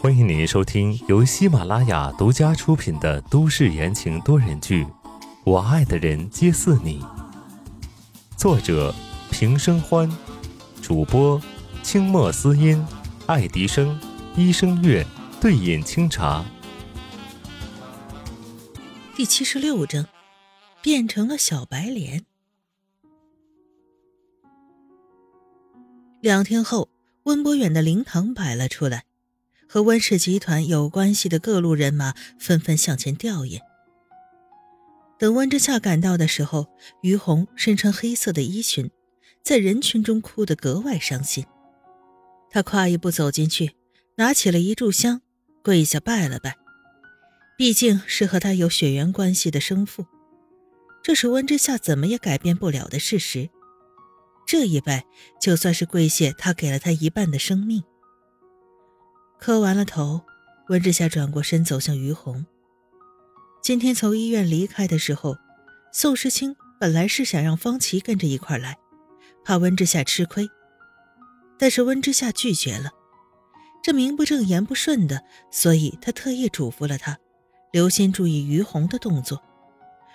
欢迎您收听由喜马拉雅独家出品的都市言情多人剧《我爱的人皆似你》，作者平生欢，主播清墨思音、爱迪生、一生月、对饮清茶。第七十六章，变成了小白脸。两天后，温博远的灵堂摆了出来，和温氏集团有关系的各路人马纷纷向前吊唁。等温之夏赶到的时候，于红身穿黑色的衣裙，在人群中哭得格外伤心。他跨一步走进去，拿起了一炷香，跪下拜了拜。毕竟是和他有血缘关系的生父，这是温之夏怎么也改变不了的事实。这一拜，就算是跪谢他给了他一半的生命。磕完了头，温之夏转过身走向于红。今天从医院离开的时候，宋时清本来是想让方琦跟着一块来，怕温之夏吃亏，但是温之夏拒绝了。这名不正言不顺的，所以他特意嘱咐了他，留心注意于红的动作，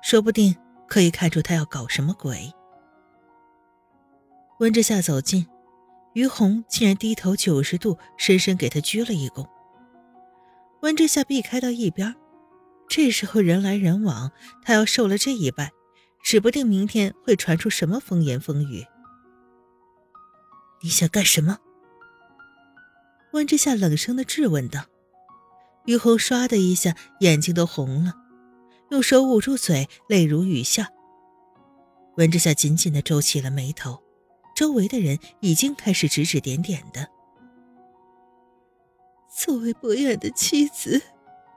说不定可以看出他要搞什么鬼。温之夏走近，于红竟然低头九十度，深深给他鞠了一躬。温之夏避开到一边，这时候人来人往，他要受了这一拜，指不定明天会传出什么风言风语。你想干什么？温之夏冷声的质问道。于红唰的一下，眼睛都红了，用手捂住嘴，泪如雨下。温之夏紧紧的皱起了眉头。周围的人已经开始指指点点的。作为博远的妻子，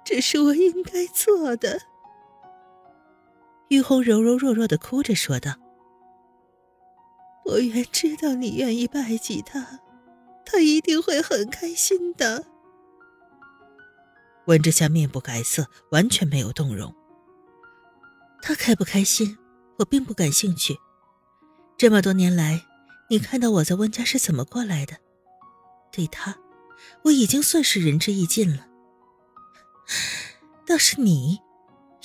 这是我应该做的。玉红柔柔弱弱的哭着说道：“博远知道你愿意拜祭他，他一定会很开心的。”温之夏面不改色，完全没有动容。他开不开心，我并不感兴趣。这么多年来。你看到我在温家是怎么过来的？对他，我已经算是仁至义尽了。倒是你，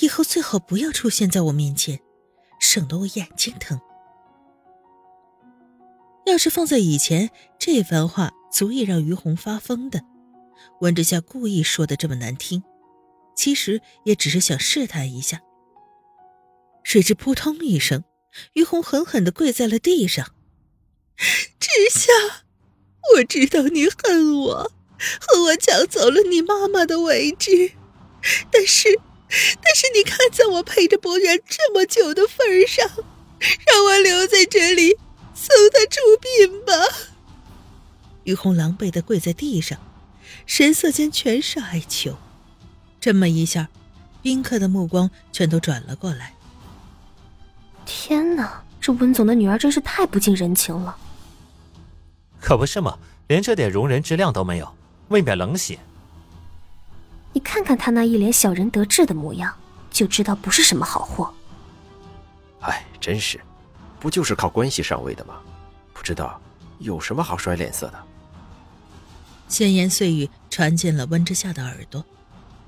以后最好不要出现在我面前，省得我眼睛疼。要是放在以前，这番话足以让于红发疯的。温之夏故意说的这么难听，其实也只是想试探一下。谁知扑通一声，于红狠狠的跪在了地上。之夏，我知道你恨我，恨我抢走了你妈妈的位置，但是，但是你看在我陪着博远这么久的份上，让我留在这里送他出殡吧。于红狼狈的跪在地上，神色间全是哀求。这么一下，宾客的目光全都转了过来。天哪，这温总的女儿真是太不近人情了。可不是嘛，连这点容人之量都没有，未免冷血。你看看他那一脸小人得志的模样，就知道不是什么好货。哎，真是，不就是靠关系上位的吗？不知道有什么好摔脸色的。闲言碎语传进了温之夏的耳朵，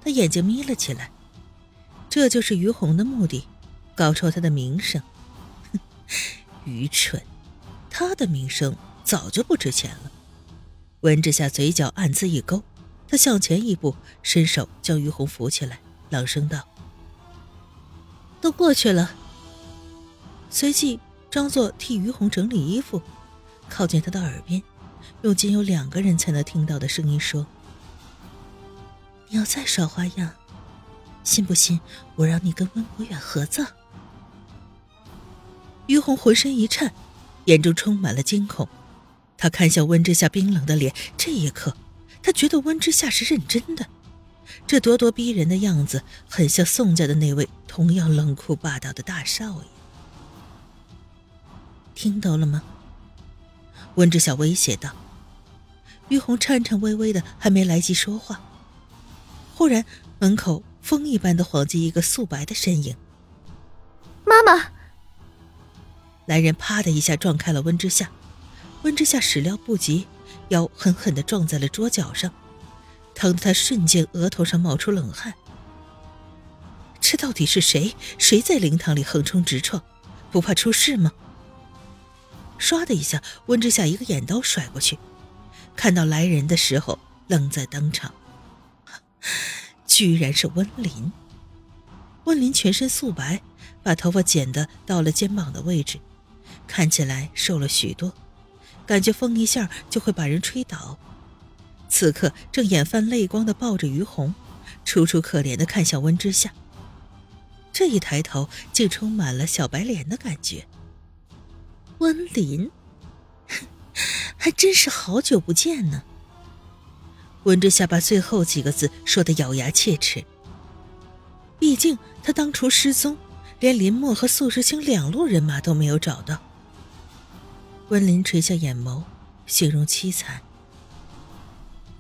他眼睛眯了起来。这就是于红的目的，搞臭他的名声。哼，愚蠢，他的名声。早就不值钱了。温之夏嘴角暗自一勾，他向前一步，伸手将于红扶起来，朗声道：“都过去了。”随即装作替于红整理衣服，靠近他的耳边，用仅有两个人才能听到的声音说：“你要再耍花样，信不信我让你跟温博远合葬？”于红浑身一颤，眼中充满了惊恐。他看向温之夏冰冷的脸，这一刻，他觉得温之夏是认真的。这咄咄逼人的样子，很像宋家的那位同样冷酷霸道的大少爷。听到了吗？温之夏威胁道。于红颤颤巍巍的，还没来及说话，忽然门口风一般的晃进一个素白的身影。妈妈！来人啪的一下撞开了温之夏。温之夏始料不及，腰狠狠地撞在了桌角上，疼得他瞬间额头上冒出冷汗。这到底是谁？谁在灵堂里横冲直撞？不怕出事吗？唰的一下，温之夏一个眼刀甩过去，看到来人的时候愣在当场，居然是温林。温林全身素白，把头发剪得到了肩膀的位置，看起来瘦了许多，感觉风一下就会把人吹倒。此刻正眼泛泪光的抱着于红，楚楚可怜的看向温之夏。这一抬头，竟充满了小白脸的感觉。温林，还真是好久不见呢。温之夏把最后几个字说的咬牙切齿。毕竟他当初失踪，连林墨和素世清两路人马都没有找到。温林垂下眼眸，形容凄惨：“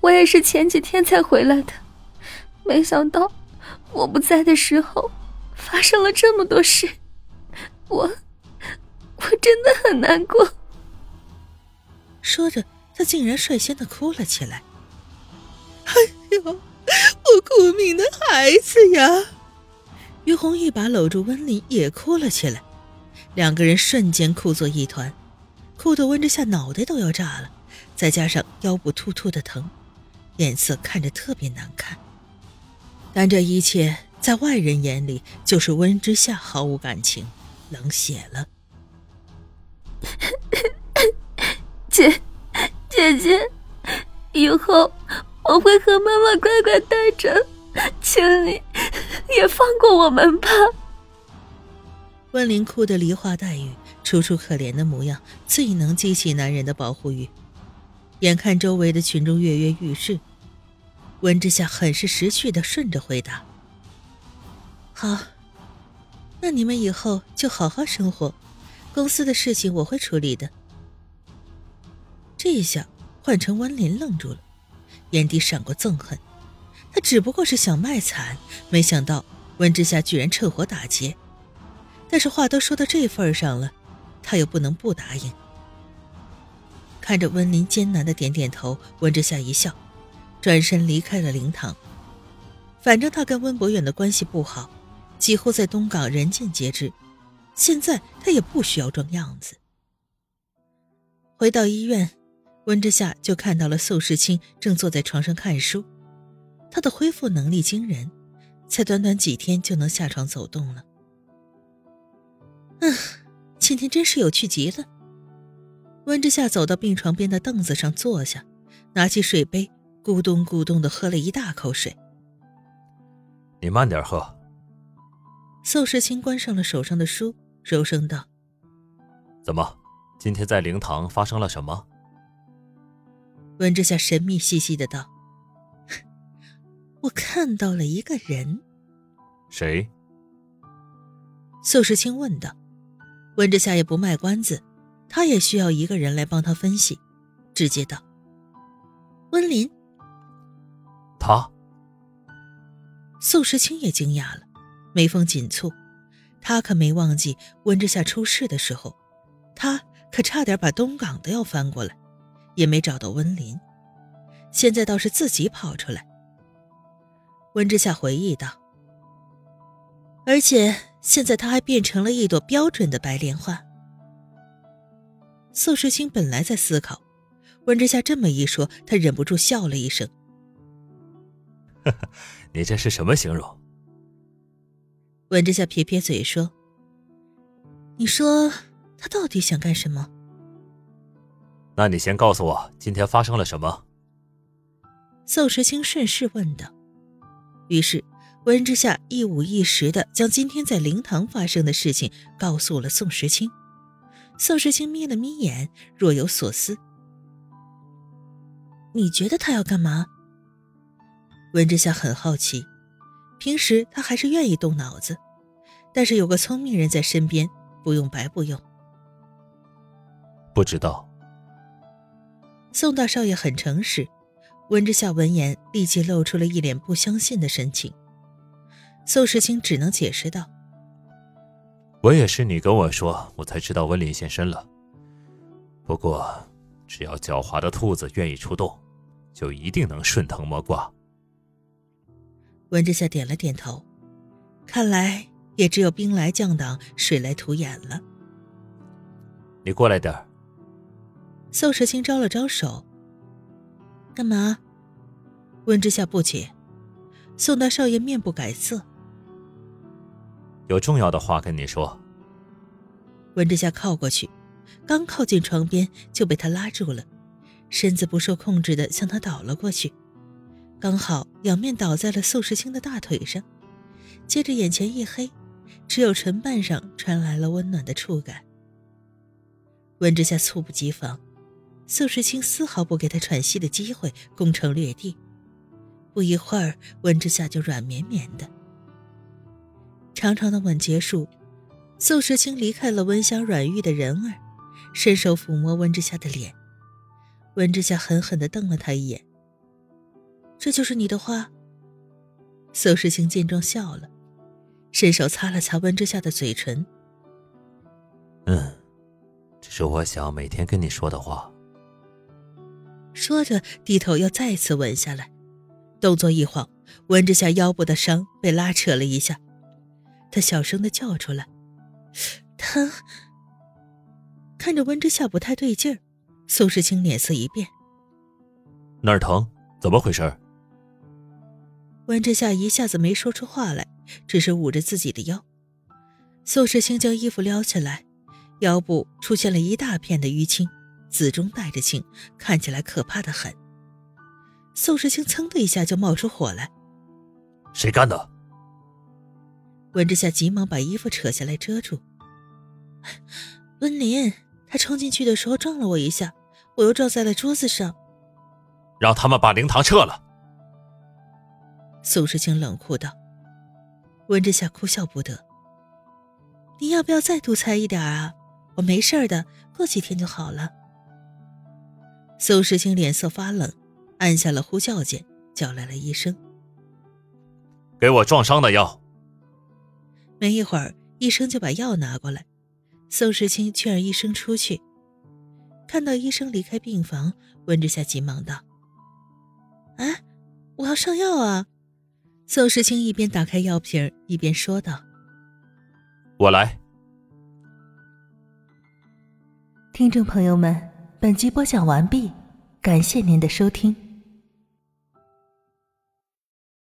我也是前几天才回来的，没想到我不在的时候发生了这么多事，我……”我真的很难过。说着，他竟然率先的哭了起来。哎呦，我苦命的孩子呀！于红一把搂住温林，也哭了起来。两个人瞬间哭作一团，哭得温之夏脑袋都要炸了，再加上腰部突突的疼，脸色看着特别难看。但这一切在外人眼里，就是温之夏毫无感情，冷血了。姐，姐姐，以后我会和妈妈乖乖待着，请你也放过我们吧。温林哭得梨花带雨，楚楚可怜的模样，最能激起男人的保护欲。眼看周围的群众跃跃欲试，温之夏很是识趣的顺着回答：“好，那你们以后就好好生活。”公司的事情我会处理的。这一下换成温林愣住了，眼底闪过憎恨。他只不过是想卖惨，没想到温之夏居然趁火打劫。但是话都说到这份上了，他又不能不答应。看着温林艰难的点点头，温之夏一笑，转身离开了灵堂。反正他跟温博远的关系不好，几乎在东港人尽皆知。现在他也不需要装样子。回到医院，温之夏就看到了宋时清正坐在床上看书。他的恢复能力惊人，才短短几天就能下床走动了。嗯，今天真是有趣极了。温之夏走到病床边的凳子上坐下，拿起水杯，咕咚咕咚的喝了一大口水。你慢点喝。宋时清关上了手上的书。柔声道：“怎么，今天在灵堂发生了什么？”温之夏神秘兮兮的道：“我看到了一个人。”“谁？”宋时清问道。温之夏也不卖关子，他也需要一个人来帮他分析，直接道：“温林。”他。宋时清也惊讶了，眉峰紧蹙。他可没忘记温之夏出事的时候，他可差点把东港都要翻过来，也没找到温林。现在倒是自己跑出来。温之夏回忆道：“而且现在他还变成了一朵标准的白莲花。”宋时清本来在思考，温之夏这么一说，他忍不住笑了一声：“呵呵，你这是什么形容？”温之夏撇撇嘴说：“你说他到底想干什么？”那你先告诉我今天发生了什么。”宋时清顺势问道。于是温之夏一五一十的将今天在灵堂发生的事情告诉了宋时清。宋时清眯了眯眼，若有所思。“你觉得他要干嘛？”温之夏很好奇。平时他还是愿意动脑子，但是有个聪明人在身边，不用白不用。不知道。宋大少爷很诚实，温之夏闻言立即露出了一脸不相信的神情。宋时清只能解释道：“我也是你跟我说，我才知道温林现身了。不过，只要狡猾的兔子愿意出动，就一定能顺藤摸瓜。温之夏点了点头，看来也只有兵来将挡，水来土掩了。你过来点儿。宋时清招了招手。干嘛？温之夏不解。宋大少爷面不改色。有重要的话跟你说。温之夏靠过去，刚靠近床边就被他拉住了，身子不受控制的向他倒了过去，刚好仰面倒在了宋时清的大腿上，接着眼前一黑，只有唇瓣上传来了温暖的触感。温之夏猝不及防，宋时清丝毫不给他喘息的机会，攻城略地，不一会儿，温之夏就软绵绵的。长长的吻结束。宋时清离开了温香软玉的人儿，伸手抚摸温之夏的脸。温之夏狠狠地瞪了他一眼。这就是你的话。宋时清见状笑了，伸手擦了擦温之夏的嘴唇。嗯，这是我想每天跟你说的话。说着，低头要再次吻下来，动作一晃，温之夏腰部的伤被拉扯了一下，他小声的叫出来。疼！看着温之夏不太对劲儿，宋世清脸色一变。哪儿疼？怎么回事？温之夏一下子没说出话来，只是捂着自己的腰。宋世清将衣服撩起来，腰部出现了一大片的淤青，紫中带着青，看起来可怕的很。宋时清噌的一下就冒出火来：“谁干的？”温之夏急忙把衣服扯下来遮住。温林，他冲进去的时候撞了我一下，我又撞在了桌子上。让他们把灵堂撤了。宋时清冷酷道。温之夏哭笑不得。你要不要再多猜一点啊？我没事的，过几天就好了。宋时清脸色发冷，按下了呼叫键，叫来了医生。给我撞伤的药。没一会儿，医生就把药拿过来。宋时清劝医生出去。看到医生离开病房，温之夏急忙道：“哎，我要上药啊！”宋时清一边打开药瓶，一边说道：“我来。”听众朋友们，本集播讲完毕，感谢您的收听。